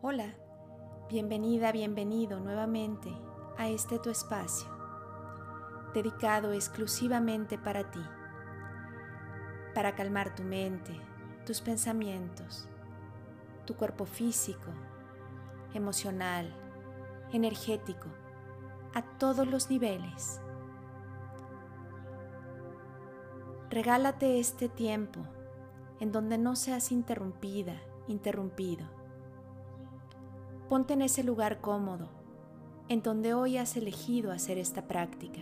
Hola, bienvenida, bienvenido nuevamente a este tu espacio, dedicado exclusivamente para ti, para calmar tu mente, tus pensamientos, tu cuerpo físico, emocional, energético, a todos los niveles. Regálate este tiempo en donde no seas interrumpida, interrumpido Ponte en ese lugar cómodo, en donde hoy has elegido hacer esta práctica.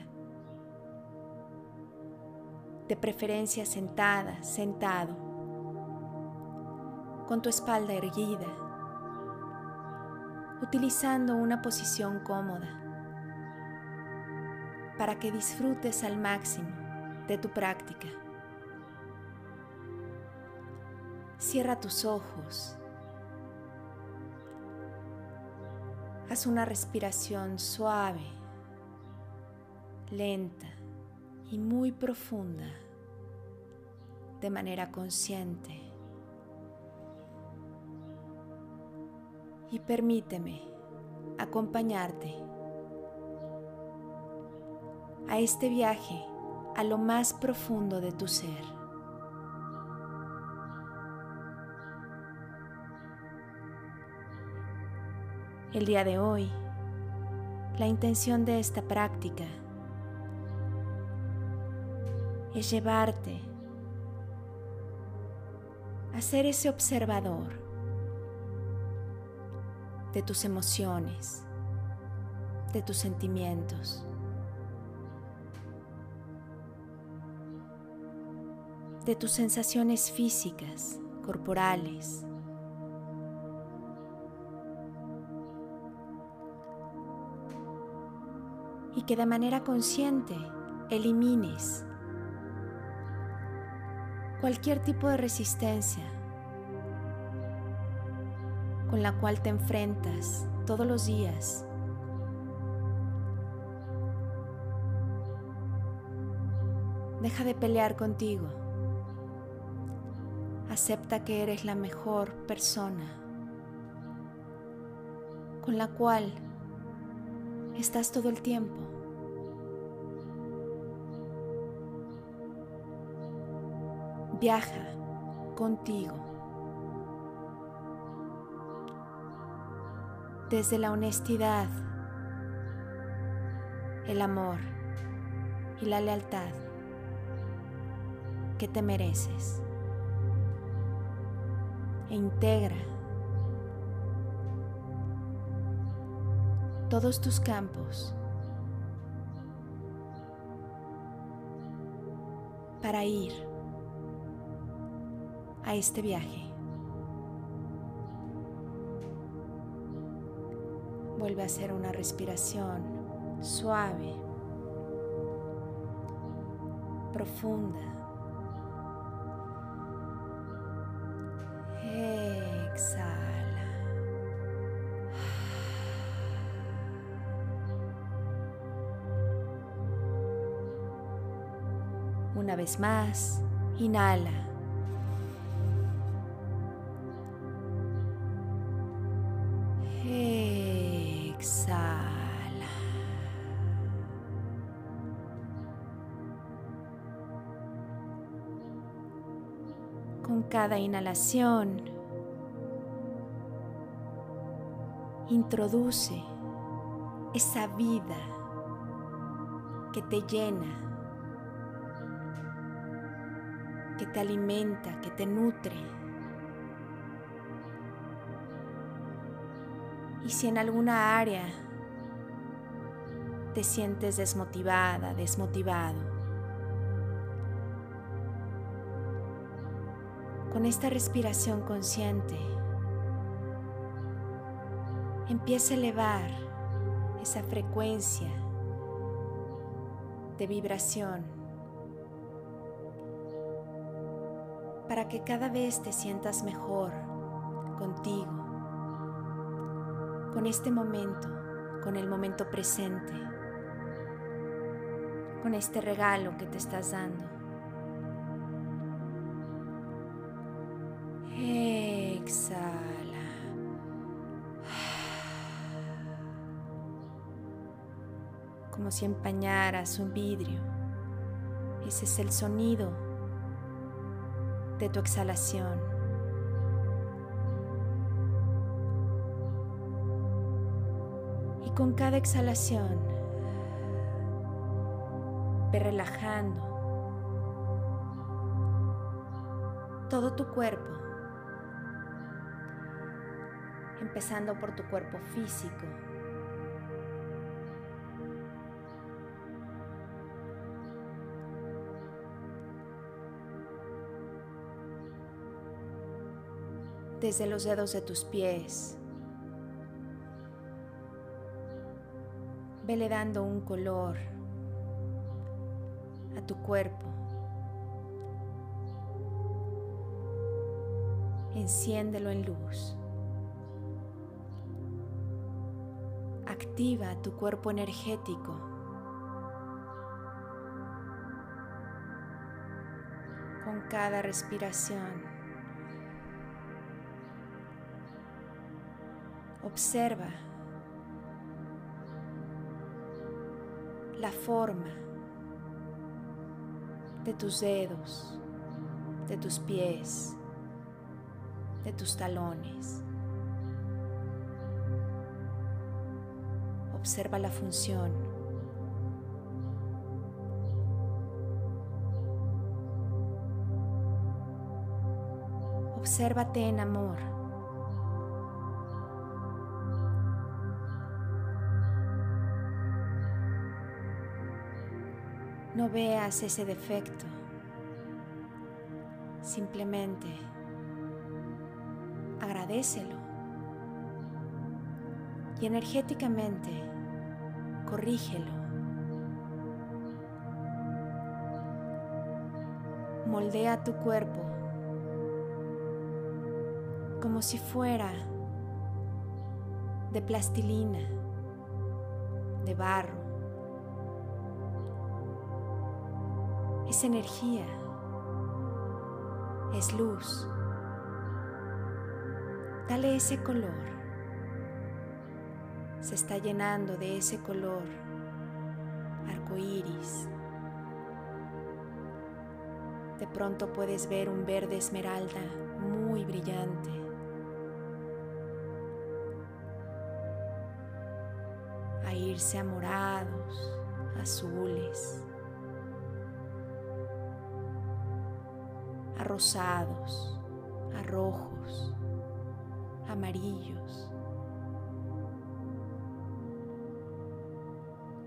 De preferencia sentada, sentado, con tu espalda erguida, utilizando una posición cómoda para que disfrutes al máximo de tu práctica. Cierra tus ojos Haz una respiración suave, lenta y muy profunda de manera consciente. Y permíteme acompañarte a este viaje a lo más profundo de tu ser. El día de hoy, la intención de esta práctica es llevarte a ser ese observador de tus emociones, de tus sentimientos. de tus sensaciones físicas, corporales, y que de manera consciente elimines cualquier tipo de resistencia con la cual te enfrentas todos los días. Deja de pelear contigo. Acepta que eres la mejor persona con la cual estás todo el tiempo. Viaja contigo. Desde la honestidad, el amor y la lealtad que te mereces. E integra todos tus campos para ir a este viaje. Vuelve a hacer una respiración suave, profunda. Una vez más, inhala. Cada inhalación, introduce esa vida que te llena que te alimenta, que te nutre. Y si en alguna área te sientes desmotivada, desmotivado, con esta respiración consciente, empieza a elevar esa frecuencia de vibración para que cada vez te sientas mejor contigo, con este momento, con el momento presente, con este regalo que te estás dando. Si empañaras un vidrio. Ese es el sonido de tu exhalación. Y con cada exhalación, ve relajando todo tu cuerpo, empezando por tu cuerpo físico. Desde los dedos de tus pies. Vele dando un color a tu cuerpo. Enciéndelo en luz. Activa tu cuerpo energético. Con cada respiración. Observa la forma de tus dedos, de tus pies, de tus talones. Observa la función. Obsérvate en amor. No veas ese defecto. Simplemente agradecelo. Y energéticamente corrígelo. Moldea tu cuerpo como si fuera de plastilina, de barro. Es energía, es luz. Dale ese color. Se está llenando de ese color arco iris. De pronto puedes ver un verde esmeralda muy brillante. A irse a morados, azules. Rosados, a rojos, amarillos,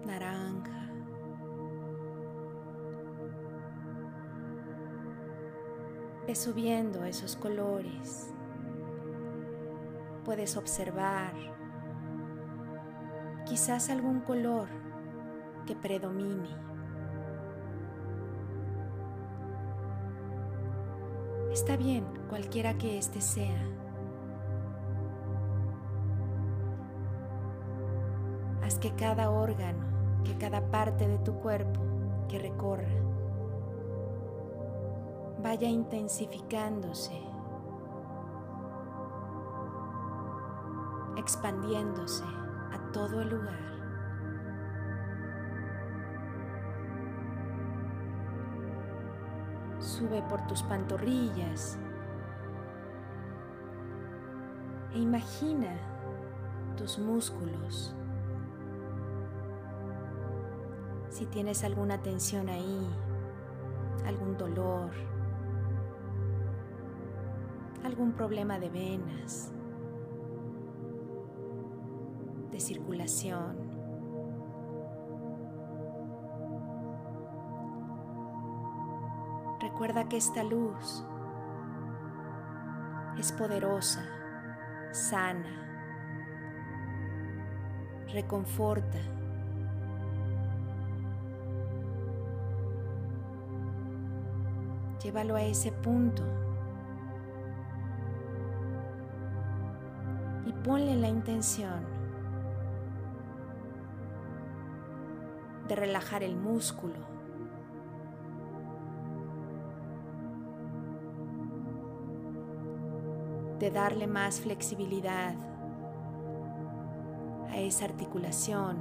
naranja. Ve subiendo esos colores. Puedes observar quizás algún color que predomine. Está bien, cualquiera que éste sea. Haz que cada órgano, que cada parte de tu cuerpo que recorra, vaya intensificándose, expandiéndose a todo el lugar. Sube por tus pantorrillas e imagina tus músculos. Si tienes alguna tensión ahí, algún dolor, algún problema de venas, de circulación, Recuerda que esta luz es poderosa, sana, reconforta. Llévalo a ese punto y ponle la intención de relajar el músculo de darle más flexibilidad a esa articulación.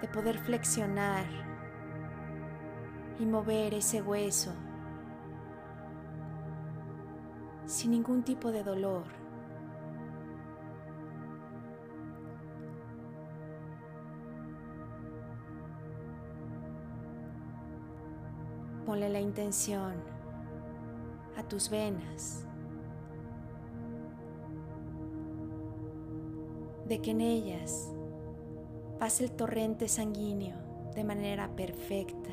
De poder flexionar y mover ese hueso sin ningún tipo de dolor. La intención a tus venas de que en ellas pase el torrente sanguíneo de manera perfecta.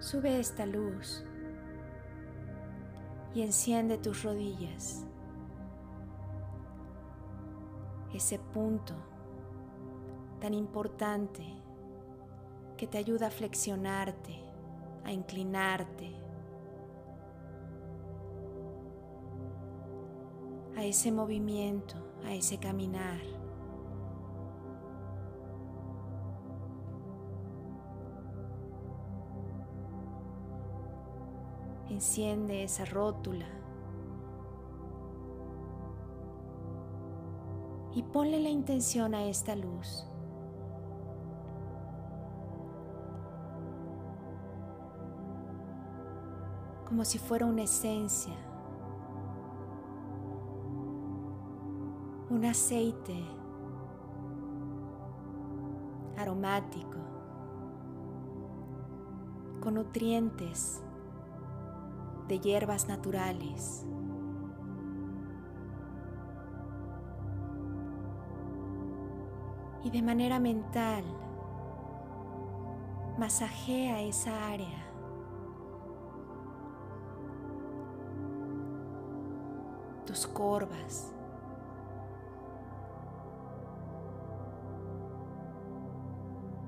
Sube esta luz y enciende tus rodillas. Ese punto tan importante que te ayuda a flexionarte, a inclinarte, a ese movimiento, a ese caminar. Enciende esa rótula y ponle la intención a esta luz. Como si fuera una esencia, un aceite aromático con nutrientes de hierbas naturales. Y de manera mental, masajea esa área. Tus corvas.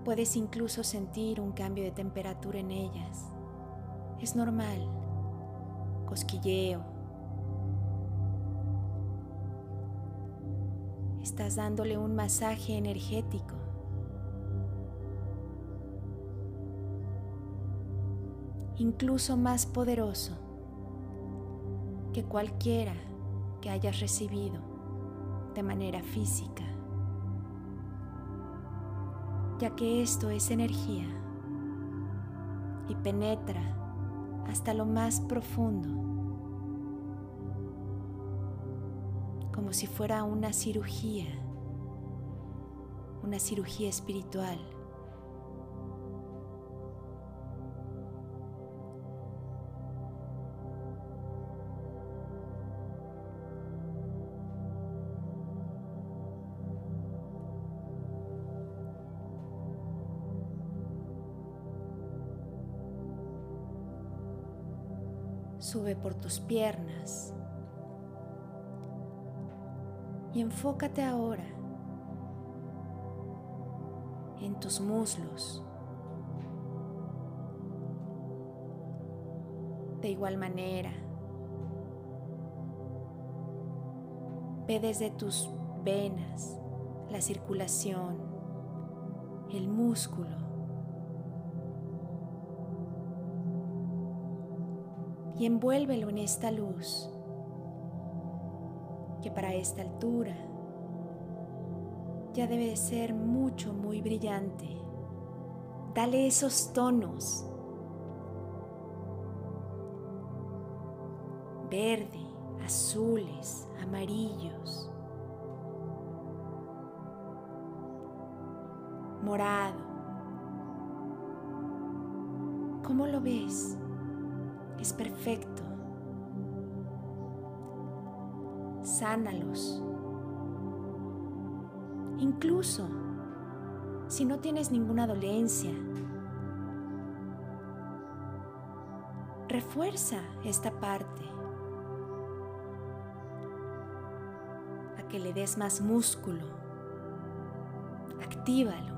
Puedes incluso sentir un cambio de temperatura en ellas. Es normal cosquilleo. Estás dándole un masaje energético. Incluso más poderoso que cualquiera que hayas recibido de manera física, ya que esto es energía y penetra hasta lo más profundo, como si fuera una cirugía, una cirugía espiritual. Por tus piernas. Y enfócate ahora en tus muslos. De igual manera, ve desde tus venas la circulación, el músculo y envuélvelo en esta luz que para esta altura ya debe de ser mucho, muy brillante. Dale esos tonos. Verde, azules, amarillos, morado. ¿Cómo lo ves? Es perfecto. Sánalos. Incluso si no tienes ninguna dolencia, refuerza esta parte a que le des más músculo. Actívalo.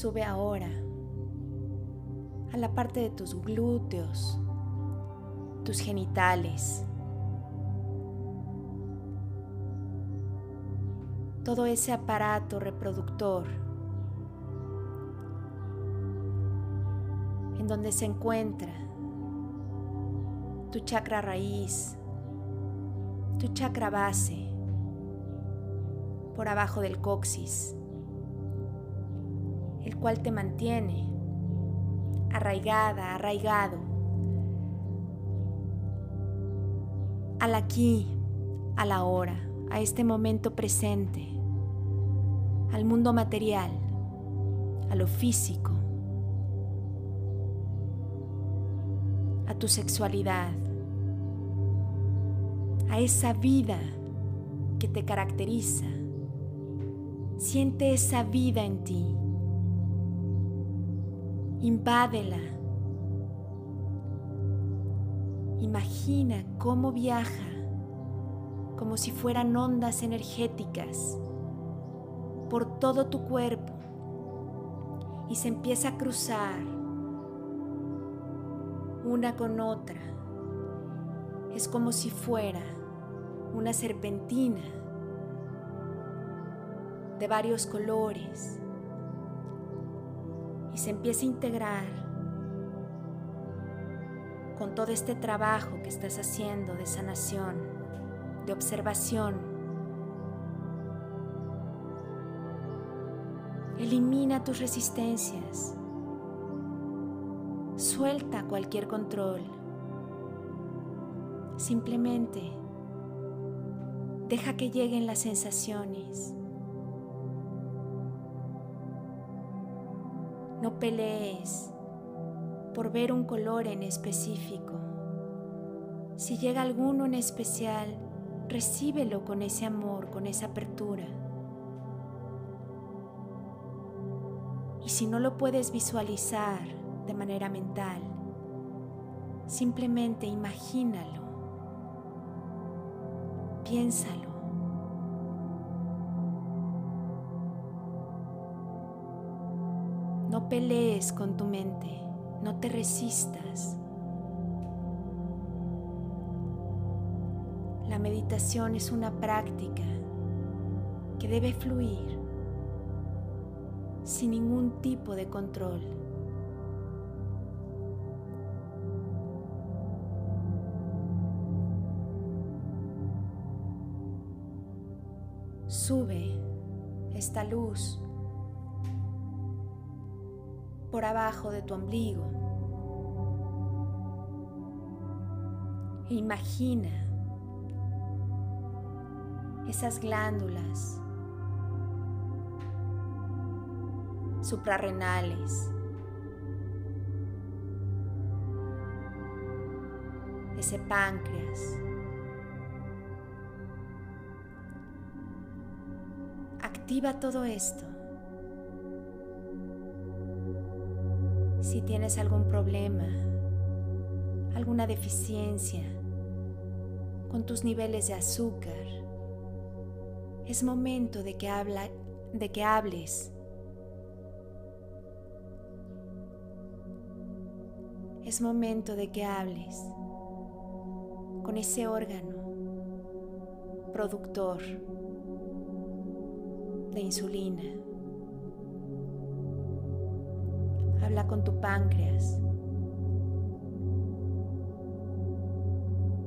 Sube ahora a la parte de tus glúteos, tus genitales. todo ese aparato reproductor en donde se encuentra tu chakra raíz, tu chakra base, por abajo del coxis, cual te mantiene arraigada, arraigado al aquí, a la hora, a este momento presente, al mundo material, a lo físico, a tu sexualidad, a esa vida que te caracteriza. Siente esa vida en ti. Invádela. Imagina cómo viaja, como si fueran ondas energéticas, por todo tu cuerpo y se empieza a cruzar una con otra. Es como si fuera una serpentina de varios colores y se empieza a integrar con todo este trabajo que estás haciendo de sanación, de observación. Elimina tus resistencias. Suelta cualquier control. Simplemente deja que lleguen las sensaciones. Pelees por ver un color en específico. Si llega alguno en especial, recíbelo con ese amor, con esa apertura. Y si no lo puedes visualizar de manera mental, simplemente imagínalo, piénsalo. Pelees con tu mente, no te resistas. La meditación es una práctica que debe fluir sin ningún tipo de control. Sube esta luz por abajo de tu ombligo. E imagina esas glándulas suprarrenales, ese páncreas. Activa todo esto. Si tienes algún problema, alguna deficiencia con tus niveles de azúcar, es momento de que, hables. Es momento de que hables con ese órgano productor de insulina. Habla con tu páncreas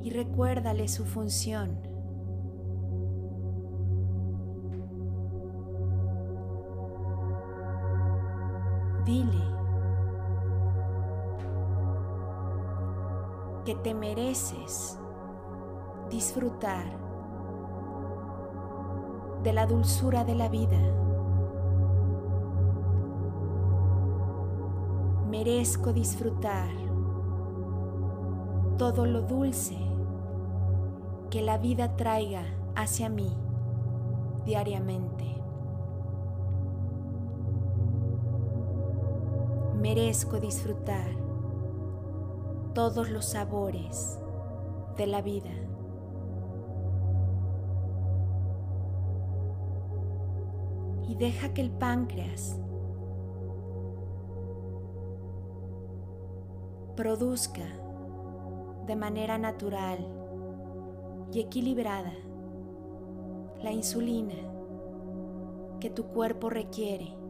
y recuérdale su función. Dile que te mereces disfrutar de la dulzura de la vida. Merezco disfrutar todo lo dulce que la vida traiga hacia mí diariamente. Merezco disfrutar todos los sabores de la vida. Y deja que el páncreas produzca de manera natural y equilibrada la insulina que tu cuerpo requiere.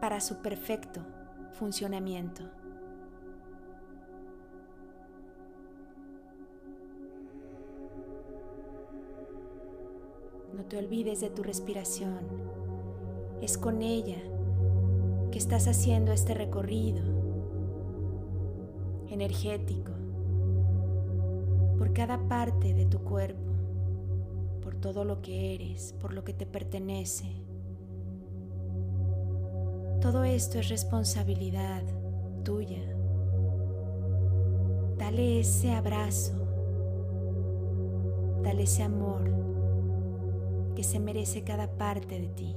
para su perfecto funcionamiento. No te olvides de tu respiración. Es con ella que estás haciendo este recorrido energético por cada parte de tu cuerpo, por todo lo que eres, por lo que te pertenece. Todo esto es responsabilidad tuya. Dale ese abrazo, dale ese amor que se merece cada parte de ti.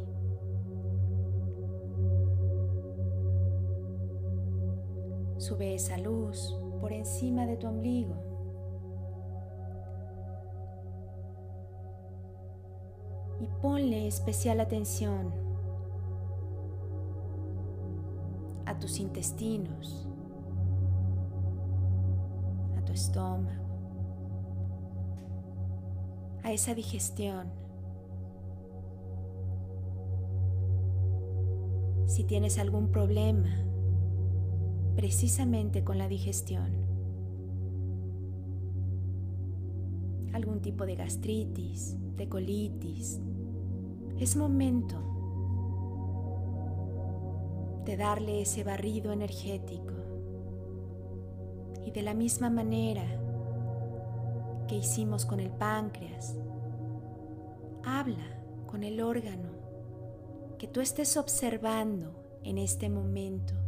Sube esa luz por encima de tu ombligo. Y ponle especial atención a tus intestinos, a tu estómago, a esa digestión. Si tienes algún problema, precisamente con la digestión. Algún tipo de gastritis, de colitis. Es momento de darle ese barrido energético. Y de la misma manera que hicimos con el páncreas, habla con el órgano que tú estés observando en este momento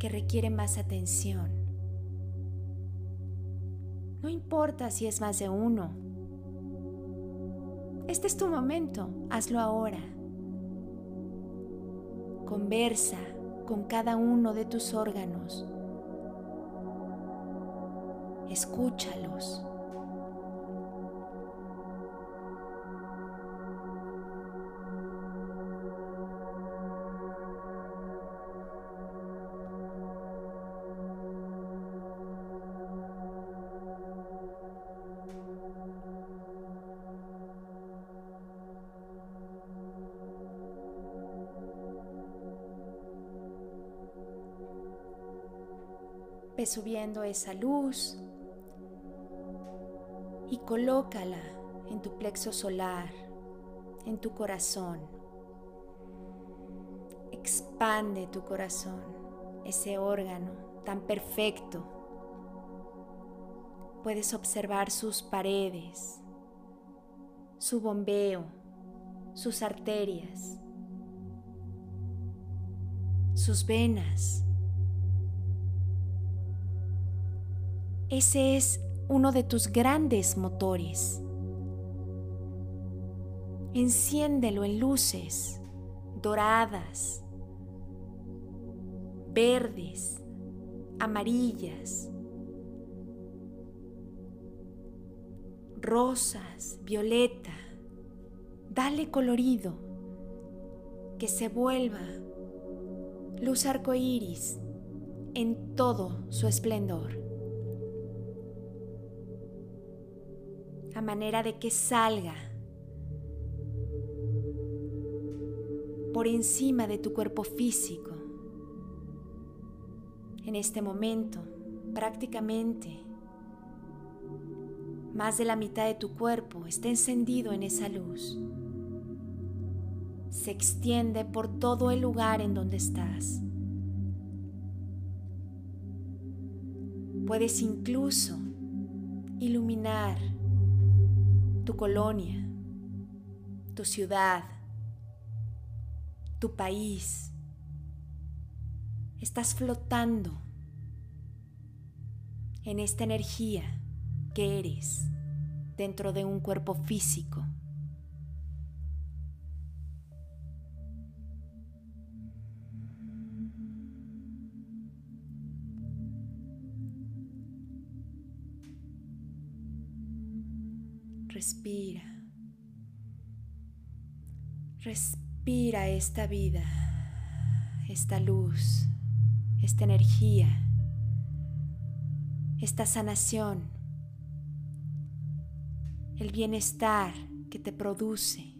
que requiere más atención. No importa si es más de uno. Este es tu momento, hazlo ahora. Conversa con cada uno de tus órganos. Escúchalos. Subiendo esa luz y colócala en tu plexo solar, en tu corazón. Expande tu corazón, ese órgano tan perfecto. Puedes observar sus paredes, su bombeo, sus arterias, sus venas Ese es uno de tus grandes motores. Enciéndelo en luces doradas, verdes, amarillas, rosas, violeta. Dale colorido, que se vuelva luz arcoíris en todo su esplendor. Manera de que salga por encima de tu cuerpo físico. En este momento, prácticamente, más de la mitad de tu cuerpo está encendido en esa luz. Se extiende por todo el lugar en donde estás. Puedes incluso iluminar tu colonia, tu ciudad, tu país. Estás flotando en esta energía que eres dentro de un cuerpo físico. Respira. Respira esta vida, esta luz, esta energía, esta sanación el bienestar que te produce.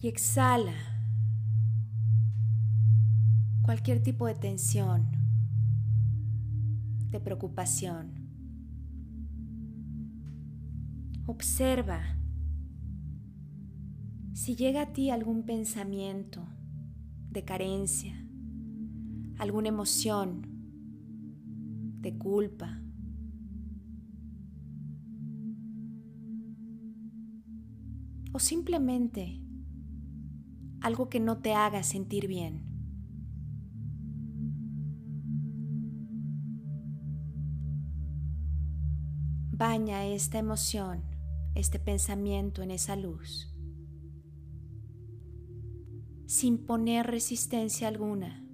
Y exhala cualquier tipo de tensión, de preocupación. Observa si llega a ti algún pensamiento de carencia, alguna emoción de culpa. O simplemente algo que no te haga sentir bien. Baña esta emoción, este pensamiento en esa luz, sin poner resistencia alguna.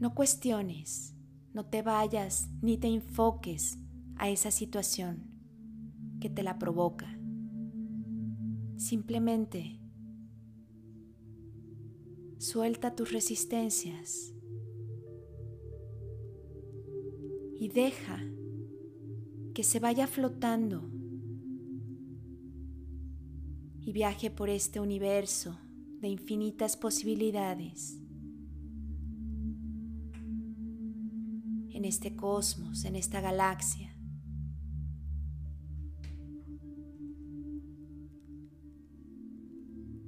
No cuestiones, no te vayas ni te enfoques a esa situación que te la provoca. Simplemente Suelta tus resistencias y deja que se vaya flotando y viaje por este universo de infinitas posibilidades, en este cosmos, en esta galaxia.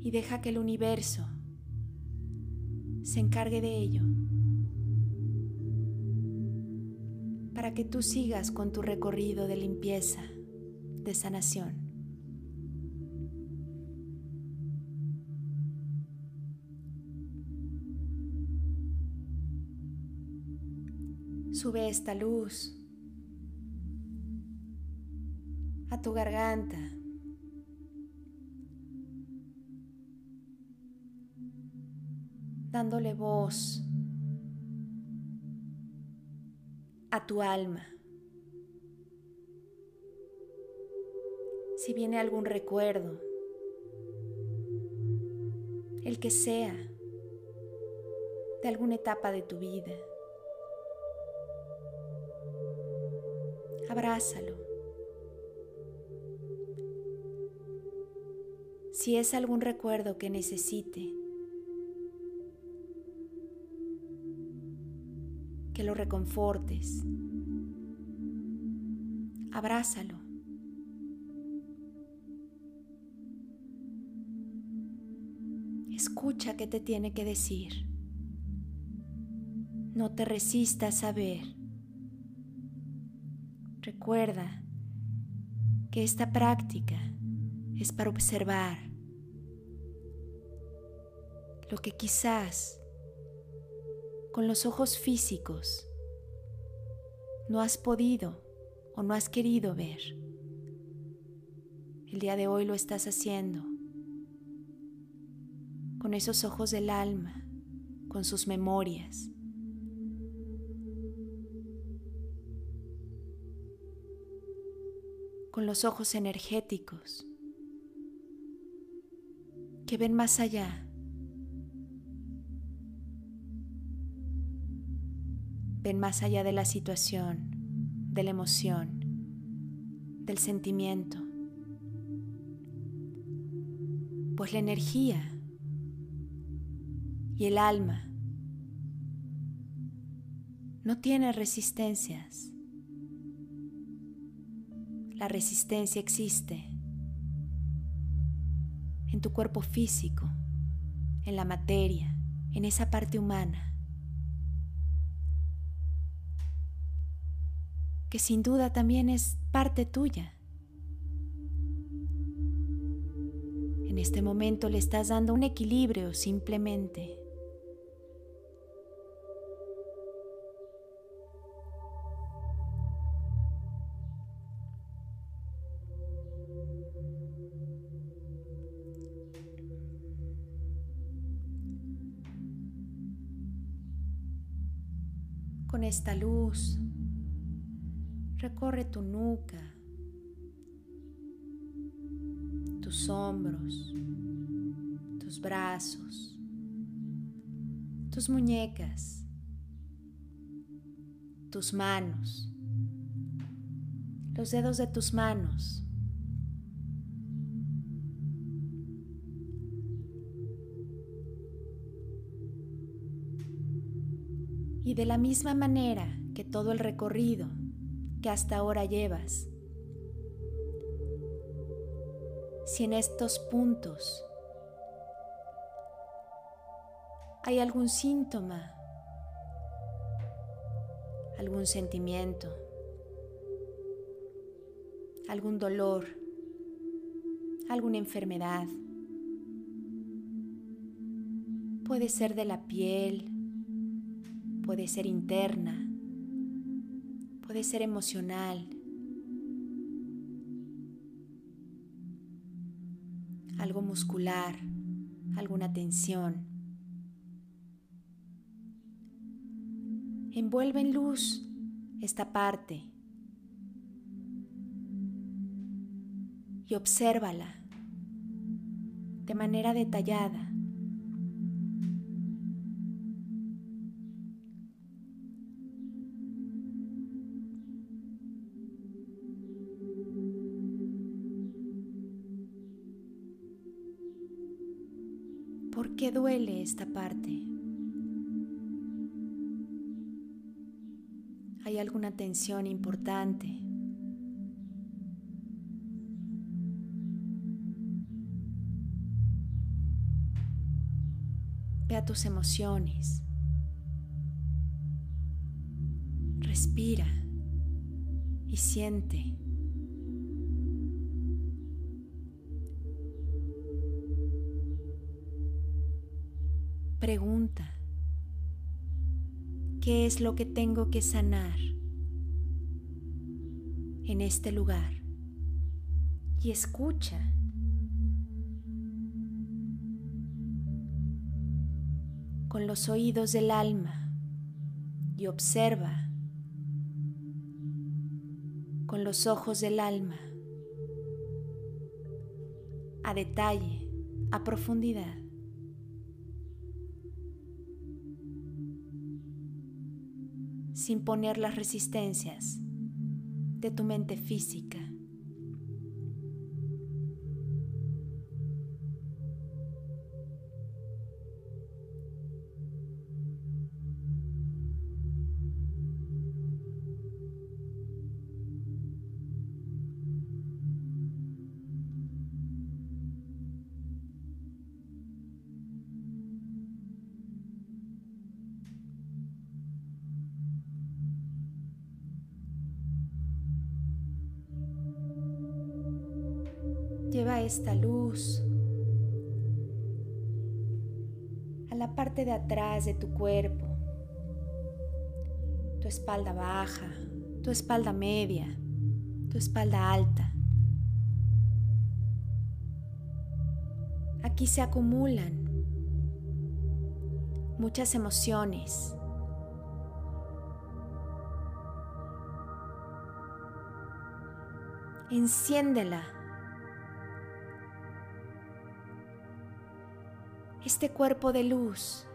Y deja que el universo se encargue de ello. Para que tú sigas con tu recorrido de limpieza, de sanación. Sube esta luz a tu garganta. dándole voz tu alma. Si viene algún recuerdo, el que sea, de alguna etapa de tu vida, abrázalo. Si es algún recuerdo que necesite, que lo reconfortes. Abrázalo. Escucha qué te tiene que decir. No te resistas a ver. Recuerda que esta práctica es para observar lo que quizás con los ojos físicos no has podido o no has querido ver. El día de hoy lo estás haciendo con esos ojos del alma, con sus memorias. con los ojos energéticos que ven más allá ven más allá de la situación, de la emoción, del sentimiento. Pues la energía y el alma no tiene resistencias. La resistencia existe en tu cuerpo físico, en la materia, en esa parte humana. Que sin duda también es parte tuya. En este momento le estás dando un equilibrio simplemente. Con esta luz Recorre tu nuca, tus hombros, tus brazos, tus muñecas, tus manos, los dedos de tus manos. Y de la misma manera que todo el recorrido que hasta ahora llevas, si en estos puntos hay algún síntoma, algún sentimiento, algún dolor, alguna enfermedad. Puede ser de la piel, puede ser interna, puede ser emocional, algo muscular, alguna tensión. Envuelve en luz esta parte y obsérvala de manera detallada. Duele esta parte? ¿Hay alguna tensión importante? Ve a tus emociones. Respira y siente. Pregunta, ¿qué es lo que tengo que sanar en este lugar? Y escucha. con los oídos del alma y observa con los ojos del alma a detalle, a profundidad. Sin poner las resistencias de tu mente física. De tu cuerpo, tu espalda baja, tu espalda media, tu espalda alta. Aquí se acumulan muchas emociones. Enciéndela este cuerpo de luz,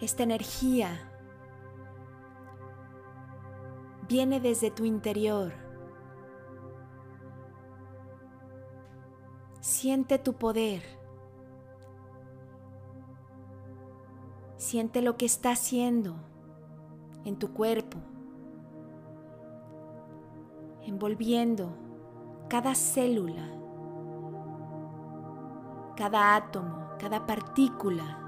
esta energía viene desde tu interior. Siente tu poder. Siente lo que está haciendo en tu cuerpo, envolviendo cada célula cada átomo, cada partícula.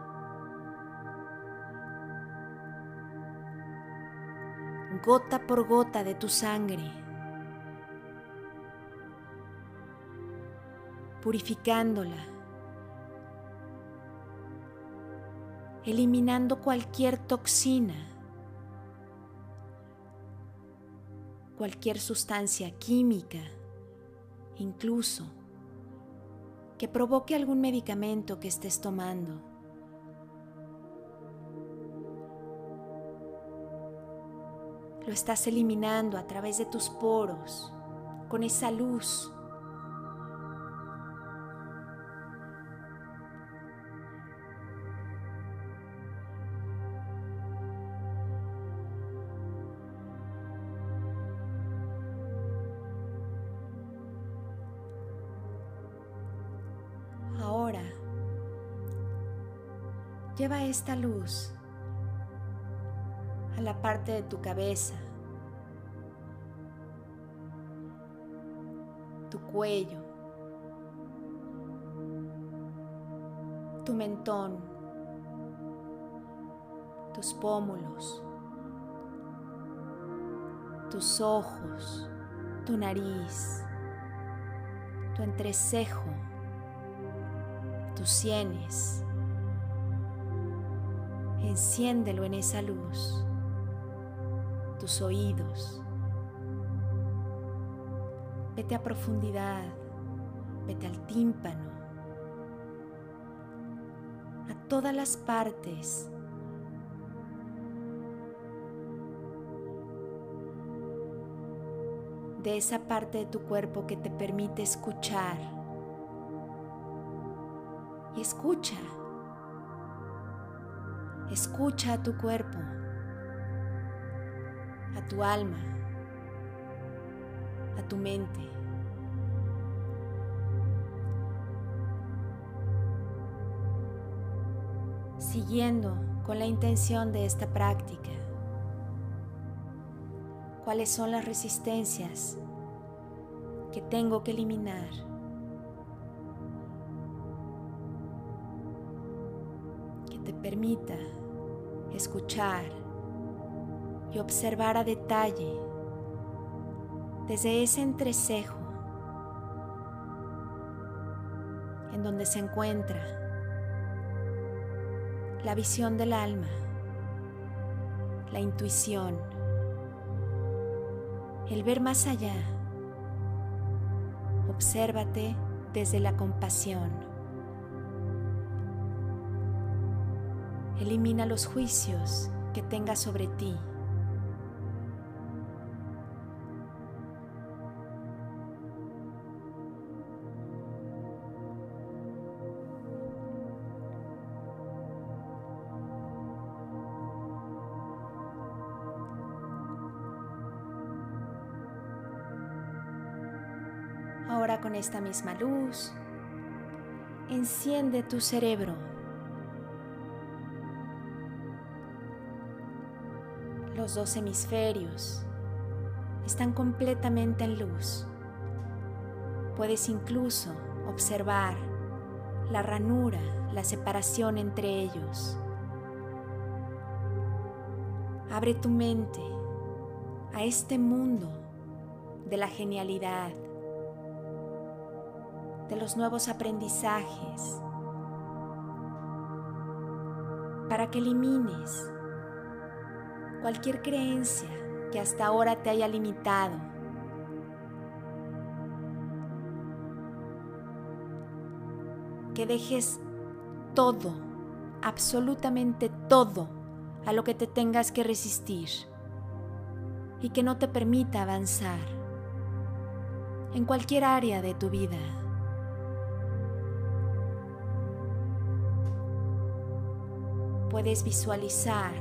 Gota por gota de tu sangre, purificándola, eliminando cualquier toxina, cualquier sustancia química, incluso que provoque algún medicamento que estés tomando. Lo estás eliminando a través de tus poros, con esa luz. Ahora, lleva esta luz la parte de tu cabeza, tu cuello, tu mentón, tus pómulos, tus ojos, tu nariz, tu entrecejo, tus sienes. Enciéndelo en esa luz, tus oídos. Vete a profundidad, vete al tímpano, a todas las partes de esa parte de tu cuerpo que te permite escuchar. Y escucha. Escucha a tu cuerpo, a tu alma, a tu mente. Siguiendo con la intención de esta práctica cuáles son las resistencias que tengo que eliminar. Que te permita escuchar y observar a detalle desde ese entrecejo en donde se encuentra la visión del alma, la intuición el ver más allá. Obsérvate desde la compasión. Elimina los juicios que tengas sobre ti. Esta misma luz, enciende tu cerebro. Los dos hemisferios están completamente en luz. Puedes incluso observar la ranura, la separación entre ellos. Abre tu mente a este mundo de la genialidad, de los nuevos aprendizajes, para que elimines cualquier creencia que hasta ahora te haya limitado. Que dejes todo, absolutamente todo, a lo que te tengas que resistir y que no te permita avanzar en cualquier área de tu vida. Puedes visualizar.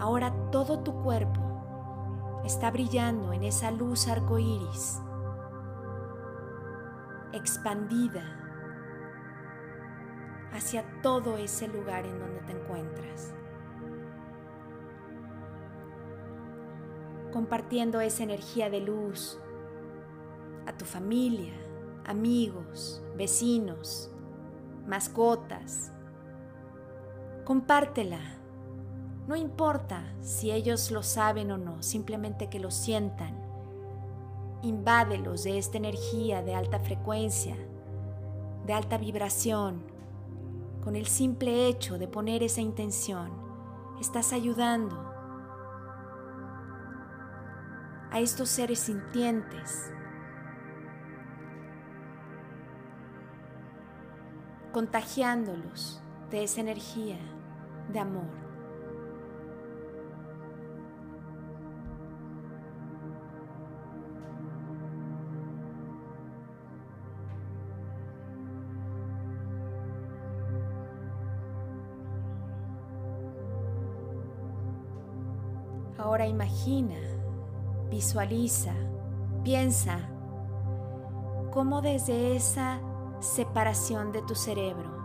Ahora todo tu cuerpo está brillando en esa luz arcoíris, expandida hacia todo ese lugar en donde te encuentras. Compartiendo esa energía de luz a tu familia, amigos, vecinos, mascotas, compártela. No importa si ellos lo saben o no, simplemente que lo sientan. Invádelos de esta energía de alta frecuencia, de alta vibración. Con el simple hecho de poner esa intención, estás ayudando a estos seres sintientes contagiándolos de esa energía de amor. Ahora imagina, visualiza, piensa cómo desde esa separación de tu cerebro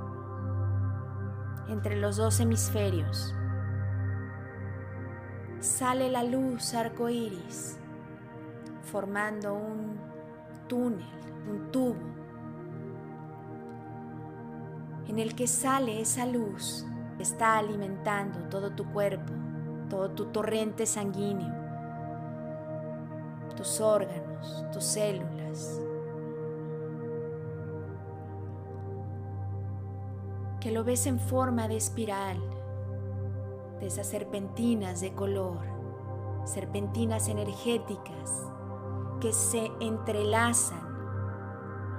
entre los dos hemisferios. Sale la luz arcoíris formando un túnel, un tubo, en el que sale esa luz que está alimentando todo tu cuerpo, todo tu torrente sanguíneo, tus órganos, tus células. Que lo ves en forma de espiral, de esas serpentinas de color, serpentinas energéticas que se entrelazan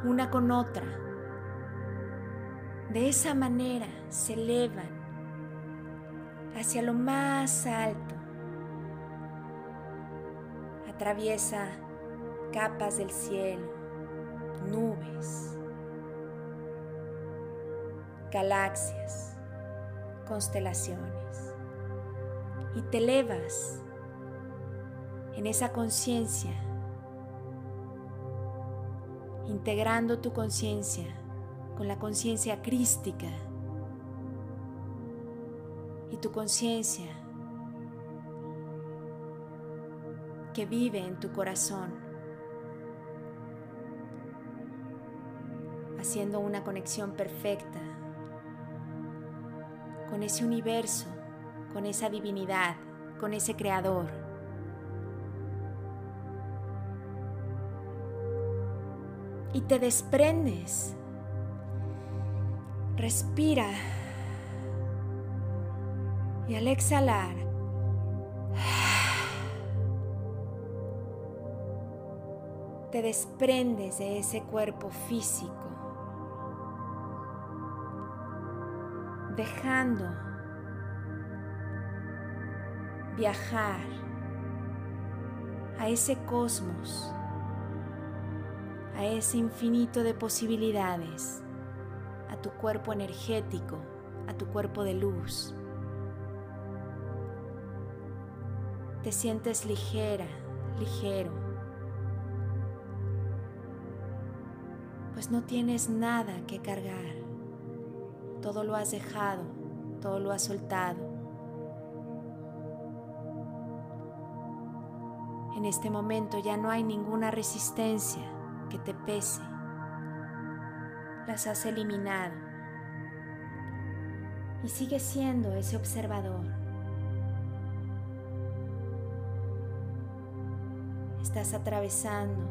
una con otra. De esa manera se elevan hacia lo más alto. Atraviesa capas del cielo, nubes, galaxias, constelaciones. Y te elevas en esa conciencia integrando tu conciencia con la conciencia crística y tu conciencia que vive en tu corazón, haciendo una conexión perfecta con ese universo, con esa divinidad, con ese creador. y te desprendes. Respira. Y al exhalar, te desprendes de ese cuerpo físico, dejando viajar a ese cosmos a ese infinito de posibilidades, a tu cuerpo energético, a tu cuerpo de luz. Te sientes ligera, ligero, pues no tienes nada que cargar. Todo lo has dejado, todo lo has soltado. En este momento ya no hay ninguna resistencia que te pese, las has eliminado y sigues siendo ese observador. Estás atravesando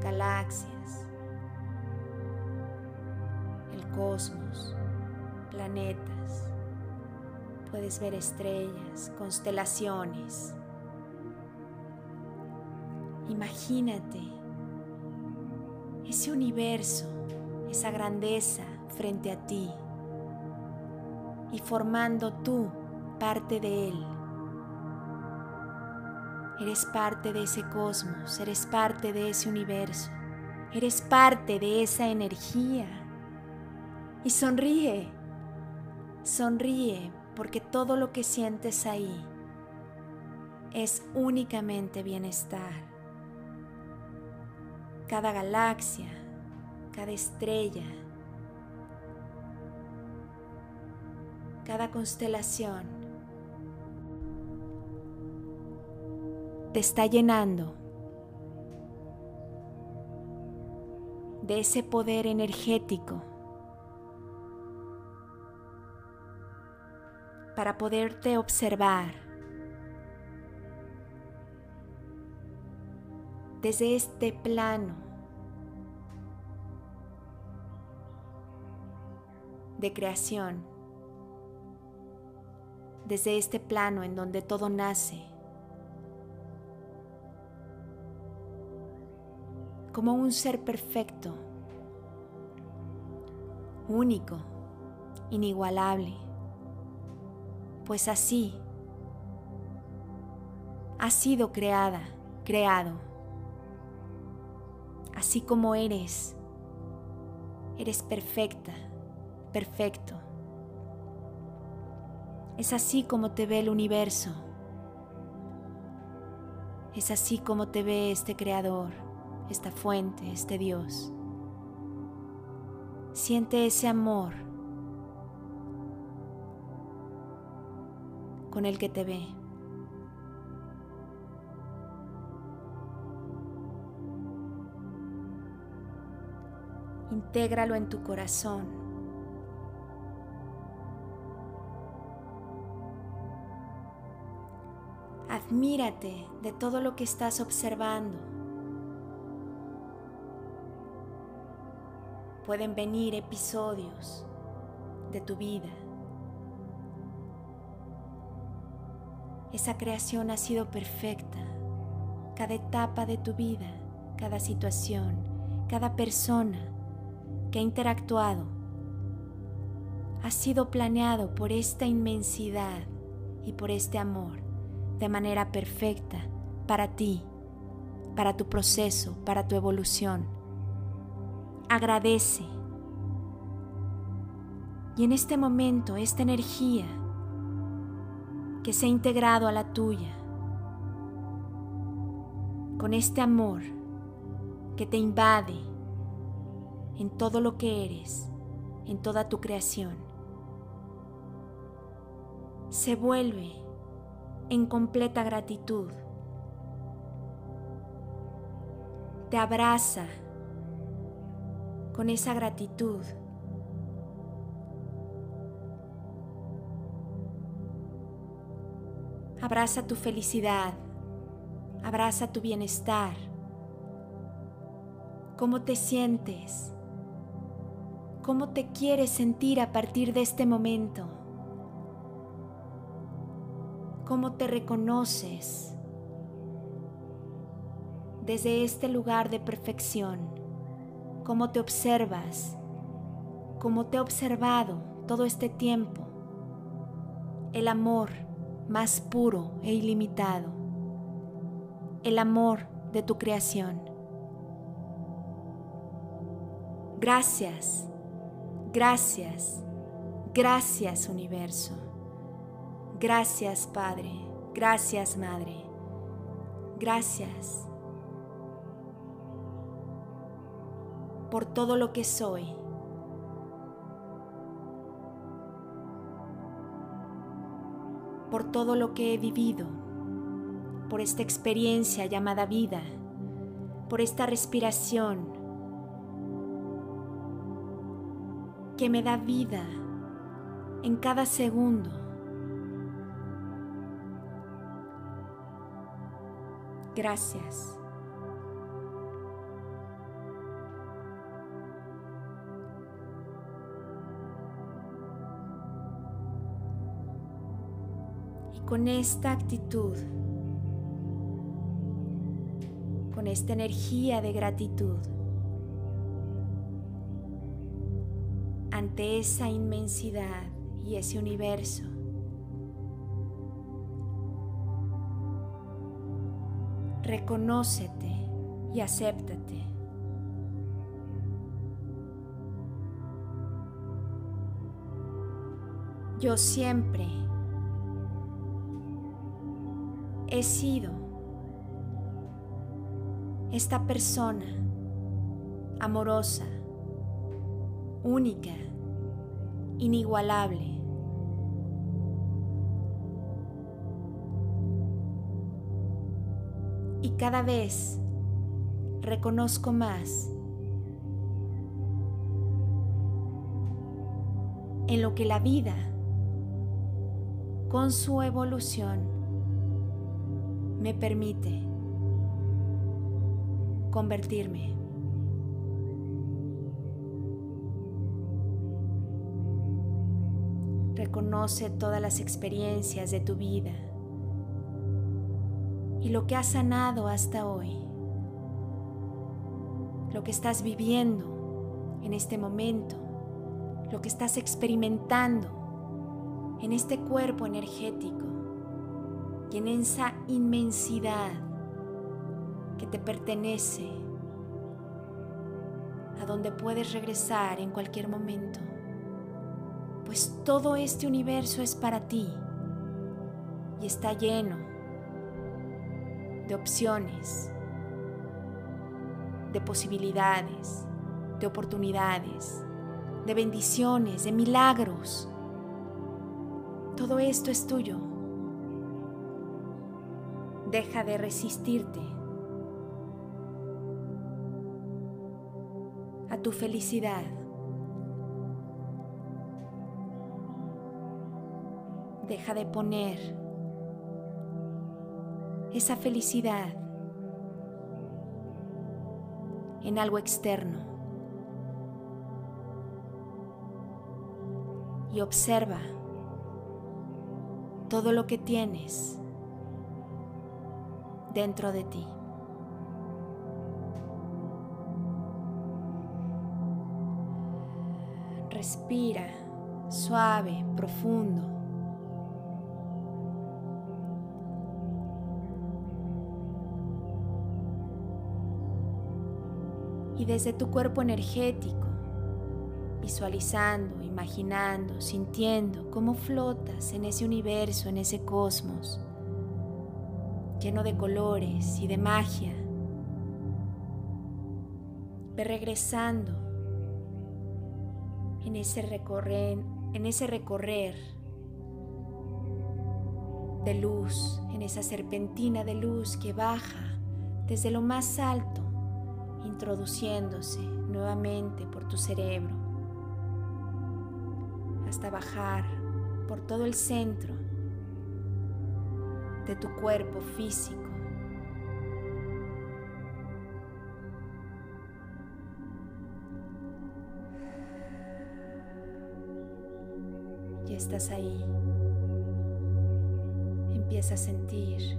galaxias, el cosmos, planetas, puedes ver estrellas, constelaciones. Imagínate ese universo, esa grandeza frente a ti y formando tú parte de él. Eres parte de ese cosmos, eres parte de ese universo, eres parte de esa energía. Y sonríe, sonríe porque todo lo que sientes ahí es únicamente bienestar. Cada galaxia, cada estrella, cada constelación te está llenando de ese poder energético para poderte observar. Desde este plano de creación, desde este plano en donde todo nace, como un ser perfecto, único, inigualable, pues así ha sido creada, creado así como eres. Eres perfecta, perfecto. Es así como te ve el universo. Es así como te ve este creador, esta fuente, este Dios. Siente ese amor con el que te ve. Intégralo en tu corazón. Admírate de todo lo que estás observando. Pueden venir episodios de tu vida. Esa creación ha sido perfecta. Cada etapa de tu vida, cada situación, cada persona que ha interactuado ha sido planeado por esta inmensidad y por este amor de manera perfecta para ti, para tu proceso, para tu evolución. Agradece. Y en este momento, esta energía que se ha integrado a la tuya, con este amor que te invade, en todo lo que eres, en toda tu creación. Se vuelve en completa gratitud. Te abraza con esa gratitud. Abraza tu felicidad, abraza tu bienestar. ¿Cómo te sientes? cómo te quieres sentir a partir de este momento, cómo te reconoces desde este lugar de perfección, cómo te observas, cómo te he observado todo este tiempo, el amor más puro e ilimitado, el amor de tu creación. Gracias Gracias, gracias universo. Gracias Padre, gracias Madre. Gracias por todo lo que soy. Por todo lo que he vivido, por esta experiencia llamada vida, por esta respiración que me da vida en cada segundo. Gracias. Con esta actitud, con esta energía de gratitud, ante esa inmensidad y ese universo. Reconócete y acéptate. Yo siempre he sido esta persona amorosa, única, inigualable. Y cada vez reconozco más en lo que la vida, con su evolución, me permite convertirme. Reconoce todas las experiencias de tu vida y lo que has sanado hasta hoy, lo que estás viviendo en este momento, lo que estás experimentando en este cuerpo energético y en esa inmensidad que te pertenece, a donde puedes regresar en cualquier momento pues todo este universo es para ti y está lleno de opciones, de posibilidades, de oportunidades, de bendiciones, de milagros. Todo esto es tuyo Deja de resistirte a tu felicidad. Deja de poner esa felicidad en algo externo. Y observa todo lo que tienes dentro de ti. Respira suave, profundo. Y desde tu cuerpo energético, visualizando, imaginando, sintiendo cómo flotas en ese universo, en ese cosmos, lleno de colores y de magia. Ve regresando en ese recorrer, en ese recorrer de luz, en esa serpentina de luz que baja desde lo más alto, introduciéndose nuevamente por tu cerebro hasta bajar por todo el centro de tu cuerpo físico. Y estás ahí. Empieza a sentir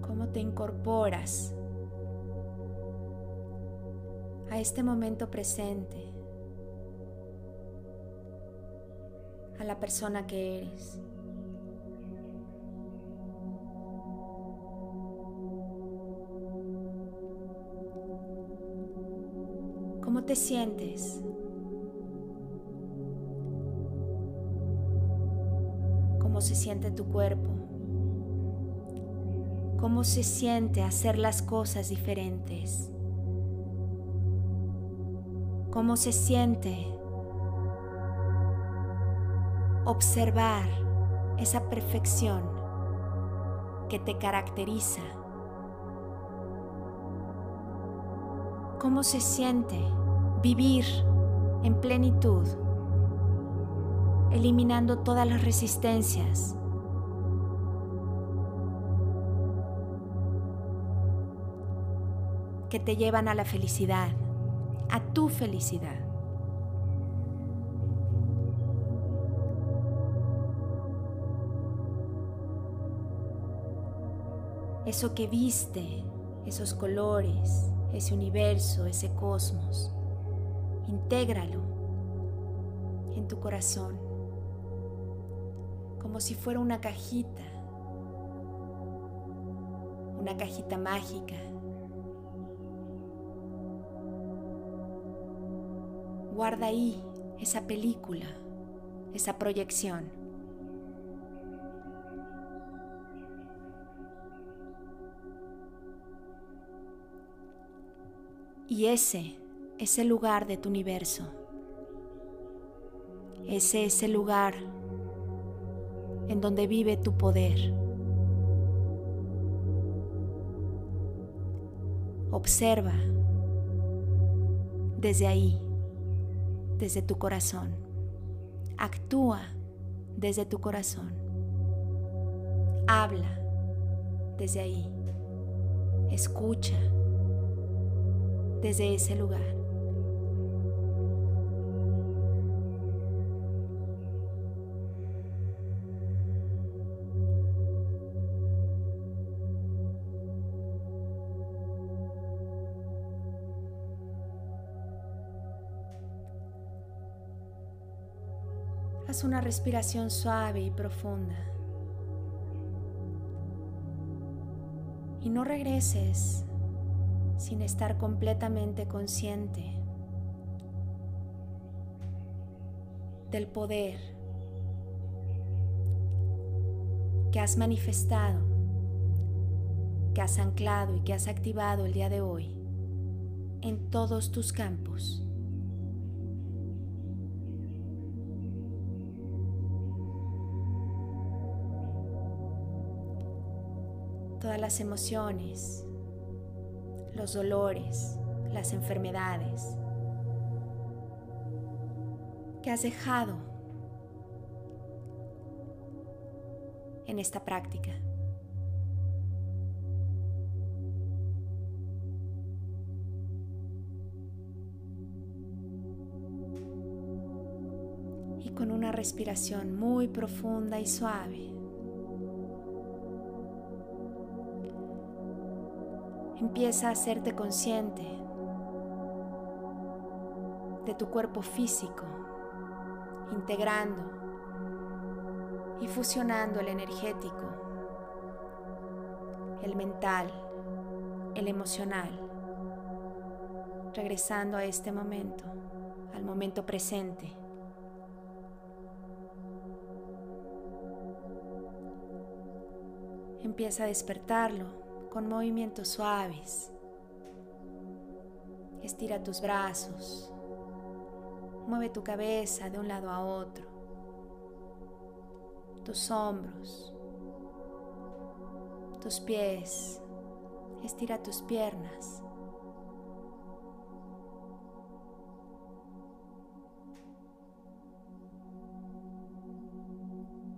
cómo te incorporas a este momento presente, a la persona que eres. ¿Cómo te sientes? ¿Cómo se siente tu cuerpo? ¿Cómo se siente hacer las cosas diferentes? ¿Cómo se siente observar esa perfección que te caracteriza? ¿Cómo se siente vivir en plenitud, eliminando todas las resistencias? que te llevan a la felicidad, a tu felicidad. Eso que viste, esos colores, ese universo, ese cosmos. Intégralo en tu corazón, como si fuera una cajita, una cajita mágica. Guarda ahí esa película, esa proyección. Y ese es el lugar de tu universo. Ese es el lugar en donde vive tu poder. Observa desde ahí, desde tu corazón. Actúa desde tu corazón. Habla desde ahí. Escucha desde ese lugar. Haz una respiración suave y profunda. Y no regreses sin estar completamente consciente del poder que has manifestado, que has anclado y que has activado el día de hoy en todos tus campos. todas las emociones, los dolores, las enfermedades que has dejado en esta práctica. Y con una respiración muy profunda y suave, Empieza a hacerte consciente de tu cuerpo físico, integrando y fusionando el energético, el mental, el emocional, regresando a este momento, al momento presente. Empieza a despertarlo con movimientos suaves. Estira tus brazos. Mueve tu cabeza de un lado a otro. Tus hombros. Tus pies. Estira tus piernas.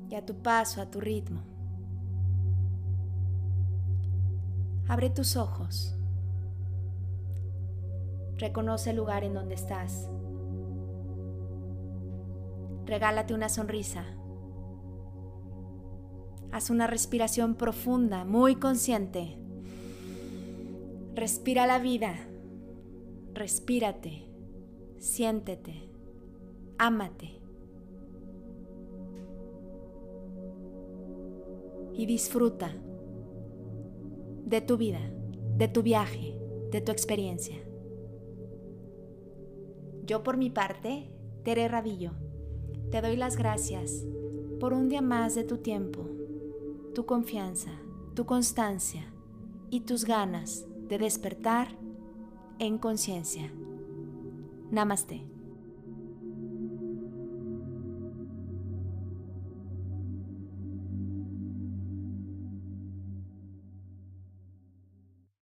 Y a tu paso, a tu ritmo. Abre tus ojos. Reconoce el lugar en donde estás. Regálate una sonrisa. Haz una respiración profunda, muy consciente. Respira la vida. Respírate. Siéntete. Ámate. Y disfruta de tu vida, de tu viaje, de tu experiencia. Yo por mi parte, Tere Radillo, te doy las gracias por un día más de tu tiempo, tu confianza, tu constancia y tus ganas de despertar en conciencia. Namaste.